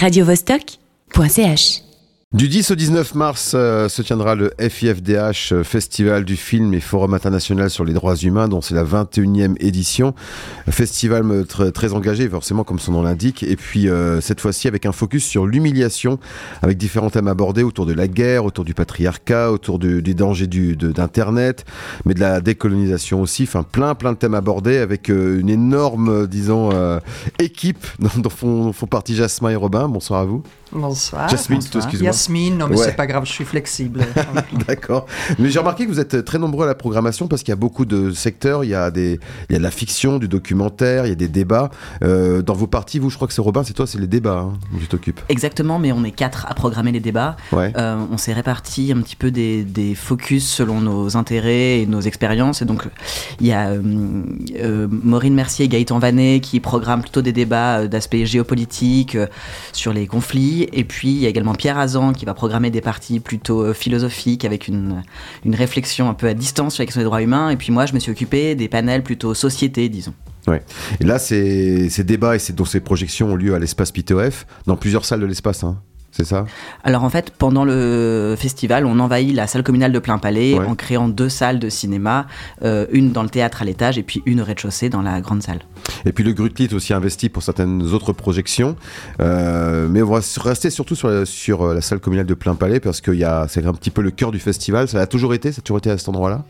radiovostok.ch Du 10 au 19 mars euh, se tiendra le FIFDH euh, Festival du film et Forum international sur les droits humains dont c'est la 21e édition. Festival euh, très, engagé forcément comme son nom l'indique et puis euh, cette fois-ci avec un focus sur l'humiliation avec différents thèmes abordés autour de la guerre, autour du patriarcat, autour du- des dangers d'internet, mais de la décolonisation aussi, enfin plein plein de thèmes abordés avec une énorme disons équipe dont, dont font, dont font partie Jasmin et Robin. Bonsoir à vous. Bonsoir. Jasmine, Bonsoir. excuse-moi. Yasmine, non mais Ouais. c'est pas grave, je suis flexible. D'accord. Mais j'ai remarqué que vous êtes très nombreux à la programmation parce qu'il y a beaucoup de secteurs. Il y a, des, il y a de la fiction, du documentaire, il y a des débats. Euh, dans vos parties, vous, je crois que c'est Robin, c'est toi, c'est les débats hein, dont tu t'occupes. Exactement, mais on est quatre à programmer les débats. Ouais. Euh, on s'est réparti un petit peu des, des focus selon nos intérêts et nos expériences. Et donc, il y a euh, euh, Maureen Mercier et Gaëtan Vanet qui programment plutôt des débats d'aspect géopolitique euh, sur les conflits. Et puis, il y a également Pierre Azan qui va programmer des parties plutôt euh, philosophiques avec une, une réflexion un peu à distance sur la question des droits humains. Et puis, moi, je me suis occupé des panels plutôt société, disons. Et là, ces, ces débats et ces, dont ces projections ont lieu à l'espace PTOF, dans plusieurs salles de l'espace, hein. C'est ça? Alors en fait, pendant le festival, on envahit la salle communale de Plein Palais Ouais. en créant deux salles de cinéma, euh, une dans le théâtre à l'étage et puis une au rez-de-chaussée dans la grande salle. Et puis le Grutli est aussi investi pour certaines autres projections. Euh, mais on va rester surtout sur la, sur euh, la salle communale de Plein Palais parce que il y a- c'est un petit peu le cœur du festival. Ça a toujours été, ça a toujours été à cet endroit-là?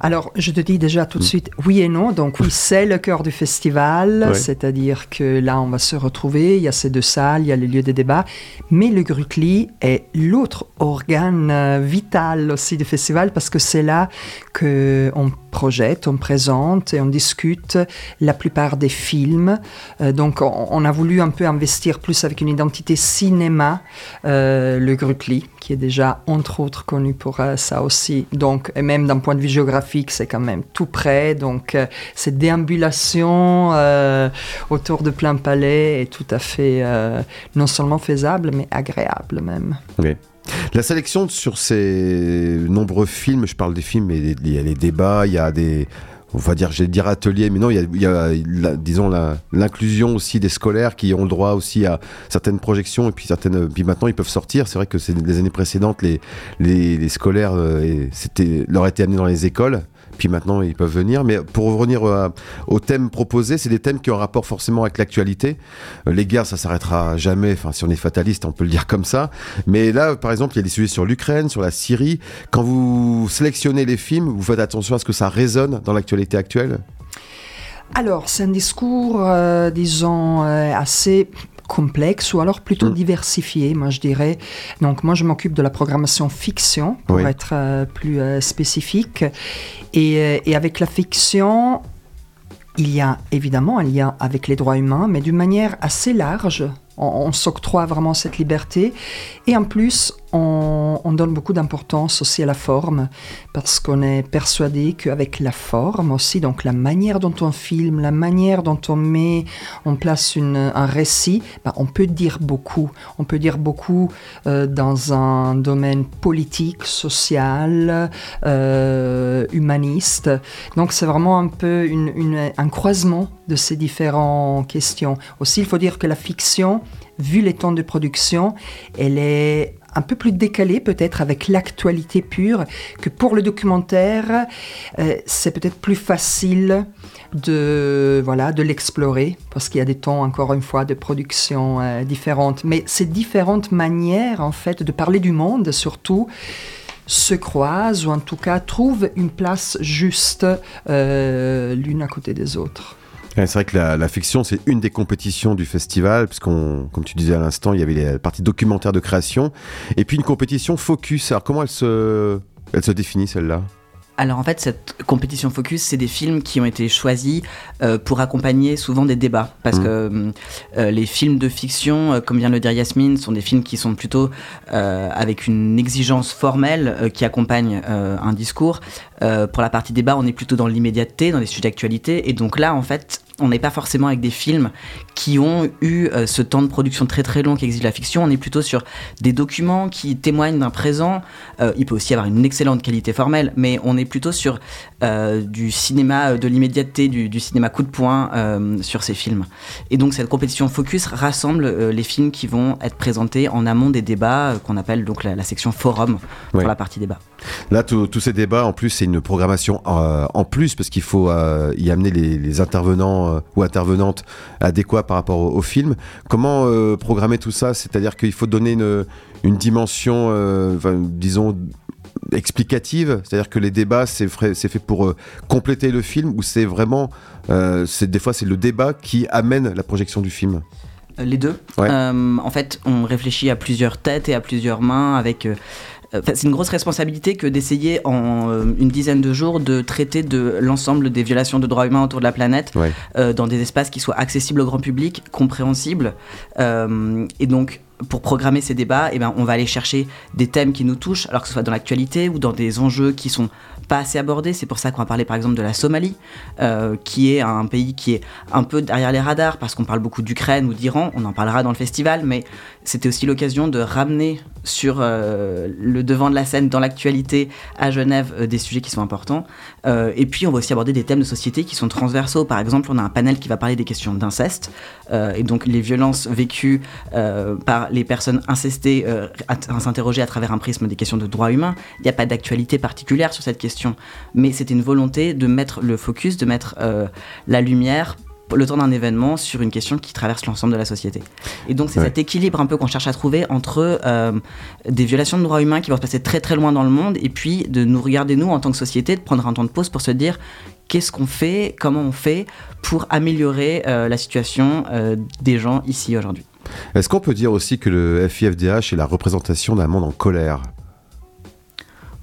Alors, je te dis déjà Mm. tout de suite oui et non. Donc oui, c'est le cœur du festival, c'est-à-dire que là, on va se retrouver. Il y a ces deux salles, il y a les lieux de débat. Mais le Grutli est l'autre organe euh, vital aussi du festival parce que c'est là que on projette, on présente et on discute la plupart des films. Euh, donc, on, a voulu un peu investir plus avec une identité cinéma, euh, le Grutli, qui est déjà entre autres connu pour euh, ça aussi. Donc, et même d'un point de vue géographique, c'est quand même tout près. Donc, cette déambulation autour de plein palais est tout à fait non seulement faisable, mais agréable même. La sélection sur ces nombreux films, je parle des films, mais il y a les débats, il y a des, on va dire, j'ai dire ateliers, mais non, il y a, il y a la- disons, l'inclusion aussi des scolaires qui ont le droit aussi à certaines projections, et puis certaines, puis maintenant ils peuvent sortir. C'est vrai que c'est les années précédentes, les, les, les scolaires, euh, c'était, leur été amenés dans les écoles. Puis maintenant, ils peuvent venir. Mais pour revenir euh, aux thèmes proposés, c'est des thèmes qui ont un rapport forcément avec l'actualité. Euh, les guerres, ça s'arrêtera jamais. Enfin, si on est fataliste, on peut le dire comme ça. Mais là, par exemple, il y a des sujets sur l'Ukraine, sur la Syrie. Quand vous sélectionnez les films, vous faites attention à ce que ça résonne dans l'actualité actuelle? Alors, c'est un discours, euh, disons, euh, assez complexe ou alors plutôt Mm. diversifié, moi je dirais. Donc moi je m'occupe de la programmation fiction pour Oui. être euh, plus euh, spécifique. Et, euh, et avec la fiction, il y a évidemment un lien avec les droits humains, mais d'une manière assez large. On, on s'octroie vraiment cette liberté. Et en plus, on, on donne beaucoup d'importance aussi à la forme, parce qu'on est persuadé qu'avec la forme aussi, donc la manière dont on filme, la manière dont on met en place un récit, ben, on peut dire beaucoup. On peut dire beaucoup euh, dans un domaine politique, social, euh, humaniste. Donc c'est vraiment un peu un croisement de ces différentes questions. Aussi, il faut dire que la fiction, vu les temps de production, elle est un peu plus décalée peut-être avec l'actualité pure que pour le documentaire. euh, c'est peut-être plus facile de voilà de l'explorer parce qu'il y a des temps encore une fois de production euh, différentes. Mais ces différentes manières en fait de parler du monde surtout se croisent ou en tout cas trouvent une place juste euh, l'une à côté des autres. Ouais, C'est vrai que la, la fiction, c'est une des compétitions du festival, puisqu'on, comme tu disais à l'instant, il y avait les parties documentaires de création, et puis une compétition focus. Alors comment elle se, elle se définit celle-là? Alors en fait, cette compétition focus, c'est des films qui ont été choisis euh, pour accompagner souvent des débats. Parce Mhm. que euh, les films de fiction, euh, comme vient de le dire Yasmine, sont des films qui sont plutôt euh, avec une exigence formelle euh, qui accompagne euh, un discours. Euh, pour la partie débat, on est plutôt dans l'immédiateté, dans les sujets d'actualité. Et donc là, en fait, on n'est pas forcément avec des films qui ont eu euh, ce temps de production très très long qui exige la fiction. On est plutôt sur des documents qui témoignent d'un présent. Euh, il peut aussi avoir une excellente qualité formelle, mais on est plutôt sur du cinéma de l'immédiateté, du, cinéma coup de poing sur ces films. Et donc cette compétition Focus rassemble les films qui vont être présentés en amont des débats qu'on appelle donc la, section forum pour la partie débat. Là, tous ces débats, en plus, c'est une programmation en plus parce qu'il faut y amener les, les intervenants ou intervenantes adéquats par rapport au, film. Comment euh, programmer tout ça? C'est-à-dire qu'il faut donner une, dimension, euh, disons, explicative, c'est-à-dire que les débats c'est fait pour euh, compléter le film ou c'est vraiment, c'est des fois c'est le débat qui amène la projection du film? Les deux. en fait, on réfléchit à plusieurs têtes et à plusieurs mains avec c'est une grosse responsabilité que d'essayer en euh, une dizaine de jours de traiter de l'ensemble des violations de droits humains autour de la planète euh, dans des espaces qui soient accessibles au grand public, compréhensibles. Euh, et donc, pour programmer ces débats, eh ben, on va aller chercher des thèmes qui nous touchent, alors que ce soit dans l'actualité ou dans des enjeux qui sont pas assez abordés. C'est pour ça qu'on va parler par exemple de la Somalie, euh, qui est un pays qui est un peu derrière les radars parce qu'on parle beaucoup d'Ukraine ou d'Iran. On en parlera dans le festival, mais c'était aussi l'occasion de ramener sur euh, le devant de la scène, dans l'actualité, à Genève, euh, des sujets qui sont importants. et puis on va aussi aborder des thèmes de société qui sont transversaux. Par exemple, on a un panel qui va parler des questions d'inceste et donc les violences vécues par les personnes incestées, à s'interroger à travers un prisme des questions de droits humains. Il n'y a pas d'actualité particulière sur cette question mais c'était une volonté de mettre le focus, de mettre euh, la lumière le temps d'un événement sur une question qui traverse l'ensemble de la société. Et donc c'est cet équilibre un peu qu'on cherche à trouver entre euh, des violations de droits humains qui vont se passer très très loin dans le monde et puis de nous regarder nous en tant que société, de prendre un temps de pause pour se dire qu'est-ce qu'on fait, comment on fait pour améliorer euh, la situation des gens ici aujourd'hui. Est-ce qu'on peut dire aussi que le FIFDH est la représentation d'un monde en colère?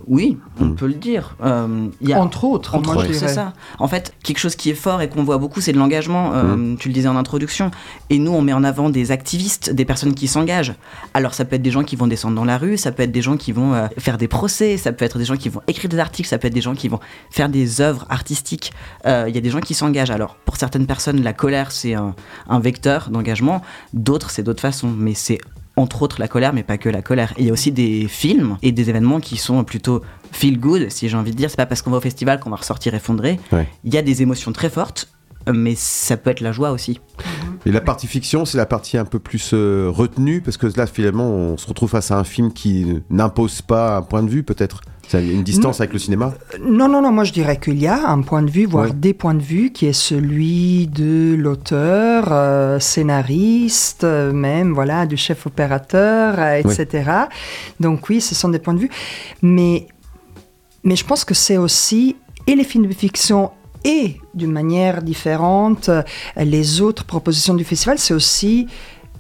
Oui, on hmm. peut le dire. Euh, y a, entre autres, entre autres, c'est ça. En fait, quelque chose qui est fort et qu'on voit beaucoup, c'est de l'engagement. Euh, hmm. Tu le disais en introduction. Et nous, on met en avant des activistes, des personnes qui s'engagent. Alors, ça peut être des gens qui vont descendre dans la rue, ça peut être des gens qui vont euh, faire des procès, ça peut être des gens qui vont écrire des articles, ça peut être des gens qui vont faire des œuvres artistiques. Euh, il y a des gens qui s'engagent. Alors, pour certaines personnes, la colère, c'est un, un vecteur d'engagement. D'autres, c'est d'autres façons. Mais c'est entre autres la colère, mais pas que la colère. il y a aussi des films et des événements qui sont plutôt feel good, si j'ai envie de dire. C'est pas parce qu'on va au festival qu'on va ressortir effondré. Il y a des émotions très fortes, mais ça peut être la joie aussi. Et la partie fiction, c'est la partie un peu plus euh, retenue, parce que là, finalement, on se retrouve face à un film qui n'impose pas un point de vue, peut-être une distance avec le cinéma Non, non, non, moi je dirais qu'il y a un point de vue, voire des points de vue, qui est celui de l'auteur, euh, scénariste, euh, même, voilà, du chef opérateur, etc. Donc oui, ce sont des points de vue. Mais, mais je pense que c'est aussi, et les films de fiction et d'une manière différente, les autres propositions du festival, c'est aussi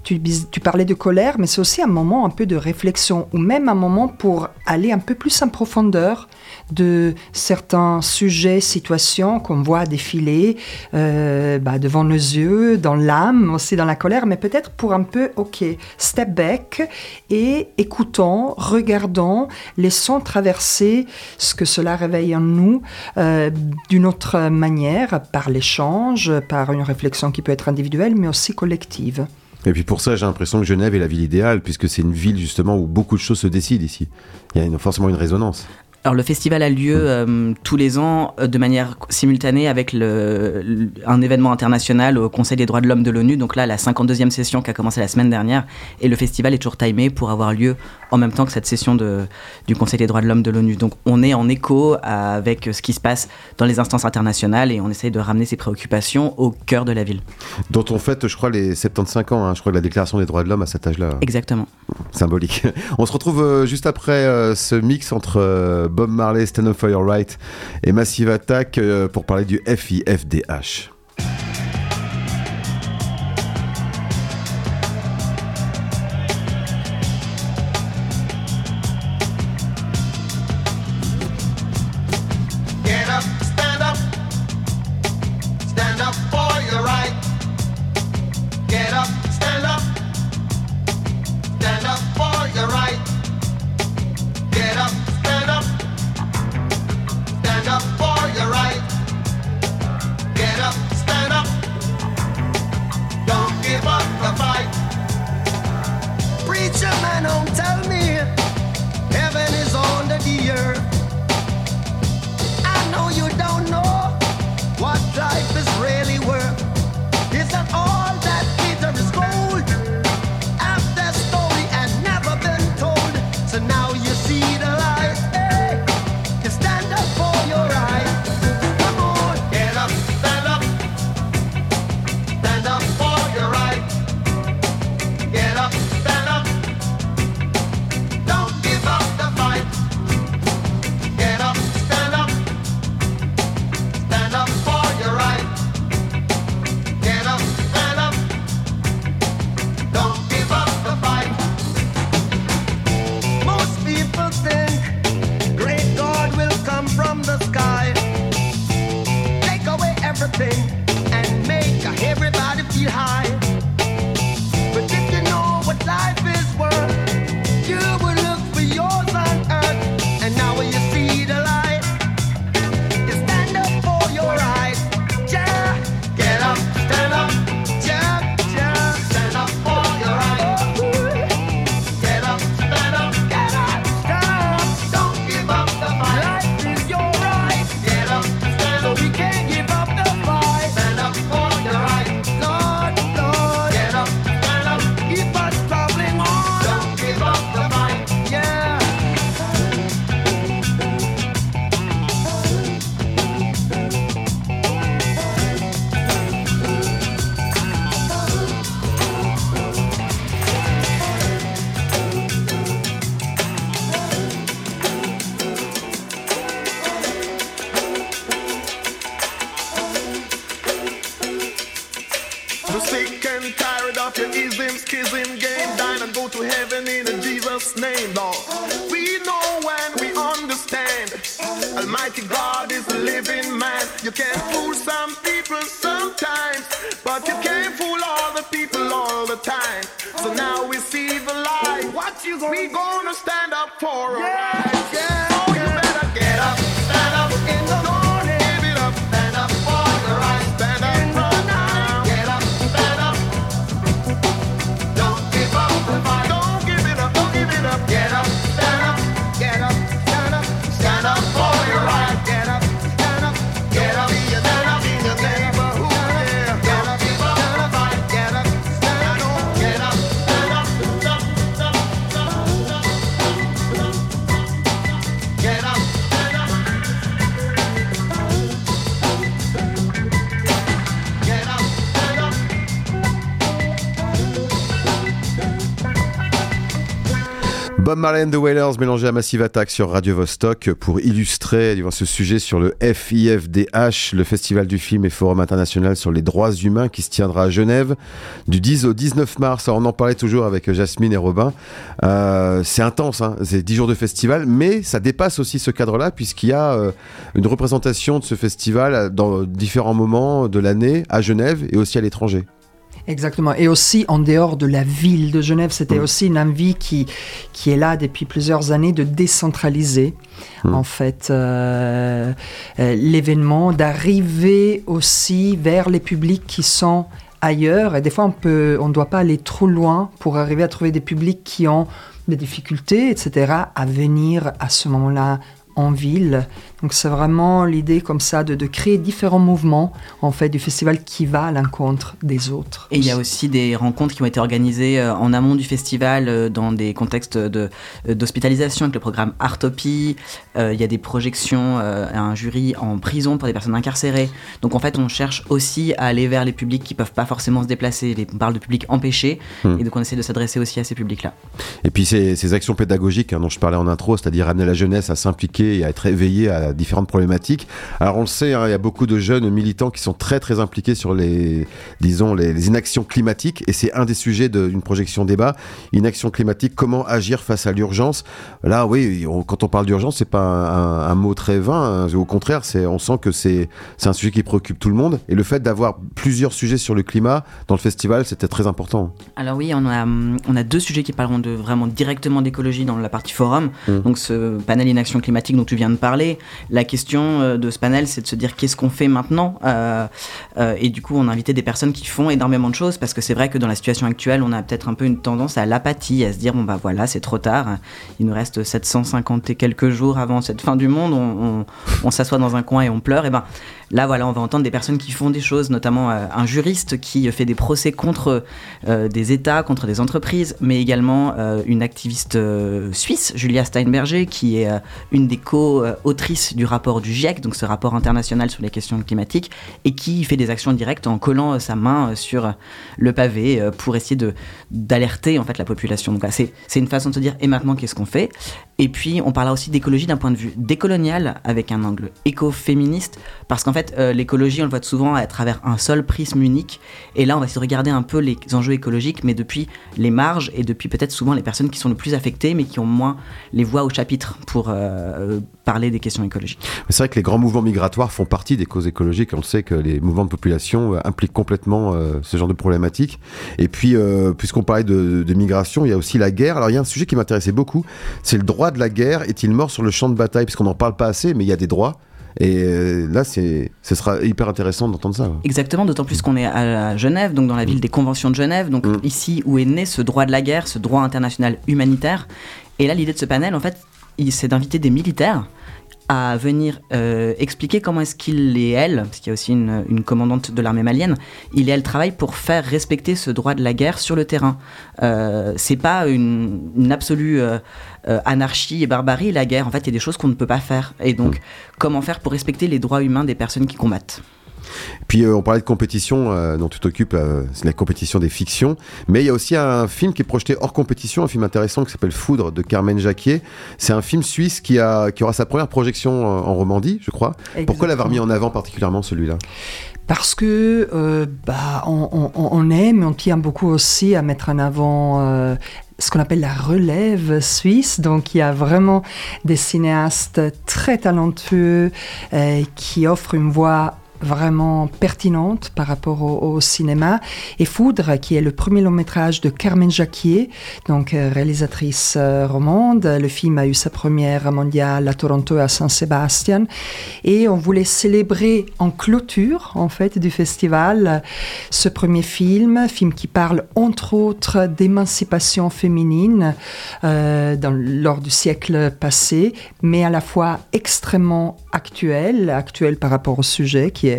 tu, parlais de colère, mais c'est aussi un moment un peu de réflexion, ou même un moment pour aller un peu plus en profondeur de certains sujets, situations qu'on voit défiler euh, bah, devant nos yeux, dans l'âme, aussi dans la colère, mais peut-être pour un peu, ok, step back et écoutons, regardons, laissons traverser ce que cela réveille en nous euh, d'une autre manière, par l'échange, par une réflexion qui peut être individuelle, mais aussi collective. Et puis pour ça, j'ai l'impression que Genève est la ville idéale, puisque c'est une ville justement où beaucoup de choses se décident ici. Il y a forcément une résonance. Alors le festival a lieu euh, tous les ans euh, de manière simultanée avec le, un événement international au Conseil des droits de l'homme de l'ONU. Donc là, la 52e session qui a commencé la semaine dernière. Et le festival est toujours timé pour avoir lieu en même temps que cette session de, du Conseil des droits de l'homme de l'ONU. Donc on est en écho avec ce qui se passe dans les instances internationales et on essaye de ramener ces préoccupations au cœur de la ville. Dont on fête, je crois, les 75 ans. Hein. Je crois que la Déclaration des droits de l'homme à cet âge-là. Exactement. Symbolique. On se retrouve euh, juste après ce mix entre Bob Marley, Stand Up For Your Right et Massive Attack euh, pour parler du FIFDH. So sick and tired of your ism, schism game. Dine and go to heaven in Jesus' name, Lord. We know and we understand. Almighty God is a living man. You can fool some people sometimes, but you can't fool all the people all the time. So now we see the light. What you gonna We gonna stand up for a yeah. right, yeah. Bob Marley and the Wailers à Massive Attack sur Radio Vostok pour illustrer ce sujet sur le FIFDH, le Festival du film et Forum international sur les droits humains qui se tiendra à Genève du 10 au 19 mars. on en parlait toujours avec Jasmine et Robin. Euh, c'est intense, hein c'est 10 jours de festival, mais ça dépasse aussi ce cadre-là puisqu'il y a euh, une représentation de ce festival dans différents moments de l'année à Genève et aussi à l'étranger. Exactement. Et aussi en dehors de la ville de Genève, c'était mm. aussi une envie qui, qui est là depuis plusieurs années de décentraliser mm. en fait euh, euh, l'événement, d'arriver aussi vers les publics qui sont ailleurs. Et des fois, on peut, on ne doit pas aller trop loin pour arriver à trouver des publics qui ont des difficultés, etc., à venir à ce moment-là en ville. Donc c'est vraiment l'idée comme ça de, créer différents mouvements en fait du festival qui va à l'encontre des autres. Et il y a aussi des rencontres qui ont été organisées euh, en amont du festival euh, dans des contextes euh, d'hospitalisation avec le programme Artopie. il y a des projections à un jury en prison pour des personnes incarcérées. Donc en fait on cherche aussi à aller vers les publics qui peuvent pas forcément se déplacer. On parle de publics empêchés hmm. et donc on essaie de s'adresser aussi à ces publics-là. Et puis ces, actions pédagogiques hein, dont je parlais en intro, c'est-à-dire amener la jeunesse à s'impliquer et à être éveillée à différentes problématiques. Alors on le sait, hein, il y a beaucoup de jeunes militants qui sont très très impliqués sur les, disons, les, inactions climatiques, et c'est un des sujets d'une projection débat. Inaction climatique, comment agir face à l'urgence? Là, oui, quand on parle d'urgence, c'est pas un, mot très vain. Hein. au contraire, c'est, on sent que c'est, c'est un sujet qui préoccupe tout le monde. Et le fait d'avoir plusieurs sujets sur le climat dans le festival, c'était très important. Alors oui, on a, on a deux sujets qui parleront de vraiment directement d'écologie dans la partie forum. Mmh. Donc ce panel inaction climatique dont tu viens de parler. La question de ce panel, c'est de se dire qu'est-ce qu'on fait maintenant Et du coup, on a invité des personnes qui font énormément de choses parce que c'est vrai que dans la situation actuelle, on a peut-être un peu une tendance à l'apathie, à se dire bon bah voilà, c'est trop tard. Il nous reste 750 et quelques jours avant cette fin du monde. On, on s'assoit dans un coin et on pleure. Et ben Là, voilà, on va entendre des personnes qui font des choses, notamment euh, un juriste qui fait des procès contre euh, des États, contre des entreprises, mais également euh, une activiste suisse, Julia Steinberger, qui est une des co-autrices du rapport du GIEC, donc ce rapport international sur les questions climatiques, et qui fait des actions directes en collant sa main sur le pavé pour essayer d'alerter en fait la population. Donc c'est une façon de se dire et maintenant qu'est-ce qu'on fait? Et puis on parlera aussi d'écologie d'un point de vue décolonial avec un angle écoféministe, parce qu'en fait euh, l'écologie, on le voit souvent à travers un seul prisme unique. Et là, on va essayer de regarder un peu les enjeux écologiques, mais depuis les marges et depuis peut-être souvent les personnes qui sont le plus affectées, mais qui ont moins les voix au chapitre pour euh, parler des questions écologiques. C'est vrai que les grands mouvements migratoires font partie des causes écologiques. On sait que les mouvements de population euh, impliquent complètement ce genre de problématiques. Et puis, puisqu'on parlait de, de, migration, il y a aussi la guerre. Alors, il y a un sujet qui m'intéressait beaucoup, c'est le droit de la guerre. Est-il mort sur le champ de bataille? Puisqu'on n'en parle pas assez, mais il y a des droits. Et euh, là, ce sera hyper intéressant d'entendre ça. Exactement, d'autant plus qu'on est à Genève, donc dans la ville des conventions de Genève, donc mm. ici où est né ce droit de la guerre, ce droit international humanitaire. Et là, l'idée de ce panel, en fait, c'est d'inviter des militaires à venir euh, expliquer comment est-ce qu'il et elle, parce qu'il y a aussi une, commandante de l'armée malienne, il et elle travaillent pour faire respecter ce droit de la guerre sur le terrain. Euh, c'est pas une, absolue euh, anarchie et barbarie la guerre. En fait, il y a des choses qu'on ne peut pas faire. Et donc, comment faire pour respecter les droits humains des personnes qui combattent? Puis euh, on parlait de compétition euh, dont tu t'occupes, euh, c'est la compétition des fictions. Mais il y a aussi un film qui est projeté hors compétition, un film intéressant qui s'appelle Foudre de Carmen Jacquier. C'est un film suisse qui, a, qui aura sa première projection en Romandie, je crois. Pourquoi l'avoir mis en avant particulièrement celui-là? Parce que bah, on, aime, on tient beaucoup aussi à mettre en avant ce qu'on appelle la relève suisse. Donc il y a vraiment des cinéastes très talentueux qui offrent une voix vraiment pertinente par rapport au, cinéma. Et Foudre, qui est le premier long métrage de Carmen Jacquier, donc euh, réalisatrice euh, romande. Le film a eu sa première mondiale à Toronto à Saint-Sébastien. Et on voulait célébrer en clôture, en fait, du festival, ce premier film, film qui parle entre autres d'émancipation féminine euh, lors du siècle passé, mais à la fois extrêmement actuel, actuel par rapport au sujet qui est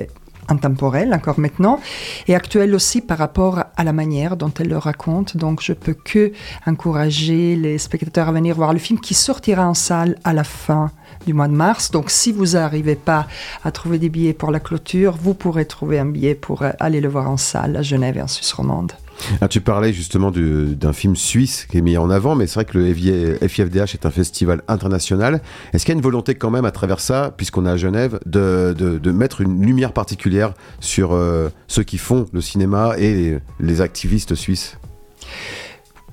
intemporel encore maintenant et actuel aussi par rapport à la manière dont elle le raconte. Donc je peux que encourager les spectateurs à venir voir le film qui sortira en salle à la fin du mois de mars. Donc si vous n'arrivez pas à trouver des billets pour la clôture, vous pourrez trouver un billet pour aller le voir en salle à Genève et en Suisse romande. Ah, tu parlais justement d'un film suisse qui est mis en avant, mais c'est vrai que le FIFDH est un festival international. Est-ce qu'il y a une volonté quand même à travers ça, puisqu'on est à Genève, de, de, mettre une lumière particulière sur euh, ceux qui font le cinéma et les, activistes suisses?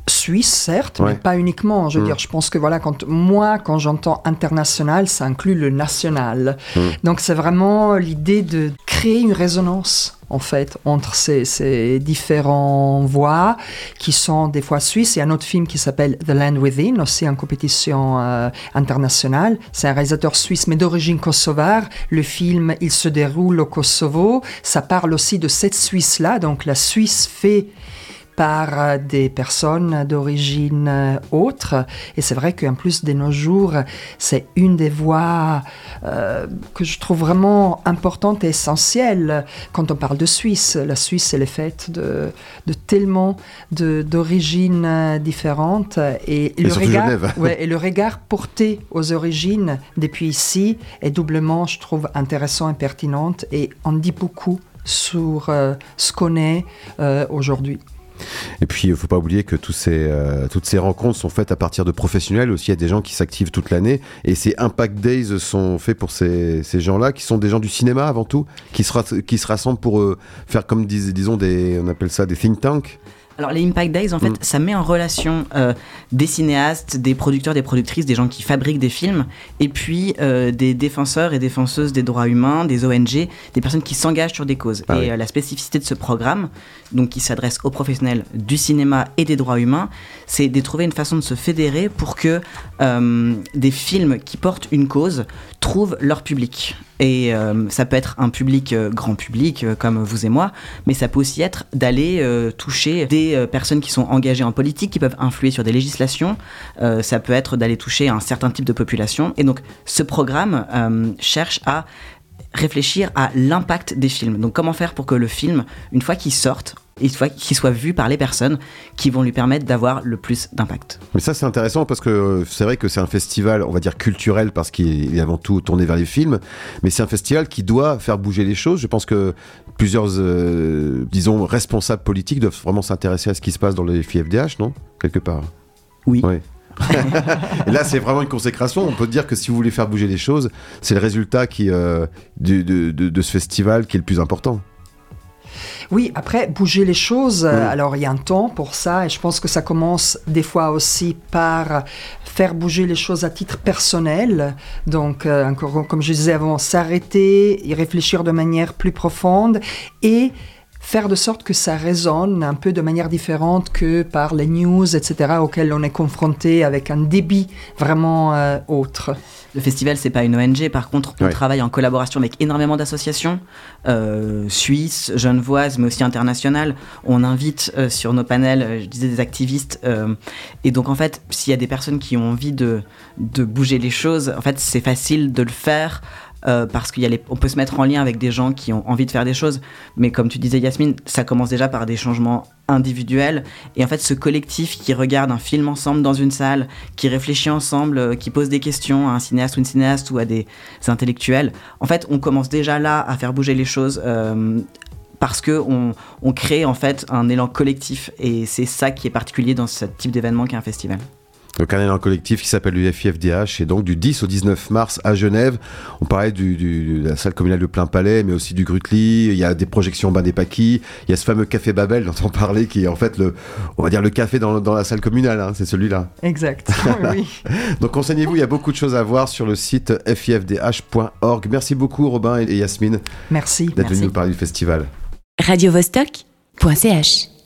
Suisse, certes, mais pas uniquement. Je veux mm. dire, je pense que voilà, quand moi, quand j'entends international, ça inclut le national. Mm. Donc c'est vraiment l'idée de créer une résonance en fait entre ces, ces, différents voix qui sont des fois suisses. Il y a un autre film qui s'appelle The Land Within, aussi en compétition euh, internationale. C'est un réalisateur suisse mais d'origine kosovare. Le film, il se déroule au Kosovo. Ça parle aussi de cette Suisse-là. Donc la Suisse fait par euh, des personnes d'origine euh, autre. Et c'est vrai qu'en plus de nos jours, c'est une des voies euh, que je trouve vraiment importante et essentielle quand on parle de Suisse. La Suisse, elle est faite de, de tellement d'origines différentes. Et, le regard, et le regard porté aux origines depuis ici est doublement, je trouve, intéressant et pertinente. Et on dit beaucoup sur ce qu'on est aujourd'hui. Et puis, il ne faut pas oublier que euh, toutes ces rencontres sont faites à partir de professionnels. Aussi, il y a des gens qui s'activent toute l'année. Et ces Impact Days sont faits pour ces, gens-là, qui sont des gens du cinéma avant tout, qui se, rassemblent pour euh, faire comme disons des, on appelle ça des think tanks. Alors les Impact Days, en fait, Mm. ça met en relation euh, des cinéastes, des producteurs, des productrices, des gens qui fabriquent des films, et puis euh, des défenseurs et défenseuses des droits humains, des ONG, des personnes qui s'engagent sur des causes. Ah et oui. euh, la spécificité de ce programme, donc qui s'adresse aux professionnels du cinéma et des droits humains, c'est de trouver une façon de se fédérer pour que des films qui portent une cause trouvent leur public. Et euh, ça peut être un public euh, grand public, euh, comme vous et moi, mais ça peut aussi être d'aller toucher des personnes qui sont engagées en politique, qui peuvent influer sur des législations. Ça peut être d'aller toucher un certain type de population. Et donc, ce programme cherche à réfléchir à l'impact des films. Donc, comment faire pour que le film, une fois qu'il sorte, fois qu'il soit vu par les personnes qui vont lui permettre d'avoir le plus d'impact. Mais ça, c'est intéressant parce que euh, c'est vrai que c'est un festival, on va dire culturel, parce qu'il est avant tout tourné vers les films, mais c'est un festival qui doit faire bouger les choses. Je pense que plusieurs, euh, disons, responsables politiques doivent vraiment s'intéresser à ce qui se passe dans les FIFDH, non? Quelque part. Oui. Ouais. Et là, c'est vraiment une consécration. On peut dire que si vous voulez faire bouger les choses, c'est le résultat qui, euh, du- de, de- de ce festival qui est le plus important. Oui, après, bouger les choses, euh, alors il y a un temps pour ça, et je pense que ça commence des fois aussi par faire bouger les choses à titre personnel. Donc, euh, encore comme je disais avant, s'arrêter, y réfléchir de manière plus profonde, et faire de sorte que ça résonne un peu de manière différente que par les news, etc., auxquelles on est confronté avec un débit vraiment euh, autre. Le festival, c'est pas une ONG. Par contre, on Ouais. travaille en collaboration avec énormément d'associations euh, suisses, genevoises, mais aussi internationales. On invite euh, sur nos panels, euh, je disais, des activistes. euh, et donc, en fait, s'il y a des personnes qui ont envie de, de bouger les choses, en fait, c'est facile de le faire. Euh, parce qu'on peut se mettre en lien avec des gens qui ont envie de faire des choses. Mais comme tu disais, Yasmine, ça commence déjà par des changements individuels. Et en fait, ce collectif qui regarde un film ensemble dans une salle, qui réfléchit ensemble, euh, qui pose des questions à un cinéaste ou une cinéaste ou à des intellectuels, en fait, on commence déjà là à faire bouger les choses. euh, parce que on, on crée en fait un élan collectif et c'est ça qui est particulier dans ce type d'événement qu'est un festival. Donc un élan collectif qui s'appelle le FIFDH et donc du 10 au 19 mars à Genève. On parlait du, du- de la salle communale de plein palais, mais aussi du Grutli. Il y a des projections Bain des Paquis. Il y a ce fameux café Babel dont on parlait qui est en fait le, on va dire le café dans, dans la salle communale. hein, c'est celui-là. Exact. oui. Donc renseignez-vous, il y a beaucoup de choses à voir sur le site fifdh.org. Merci beaucoup Robin et Yasmine Merci. d'être venus nous parler du festival. radiovostok.ch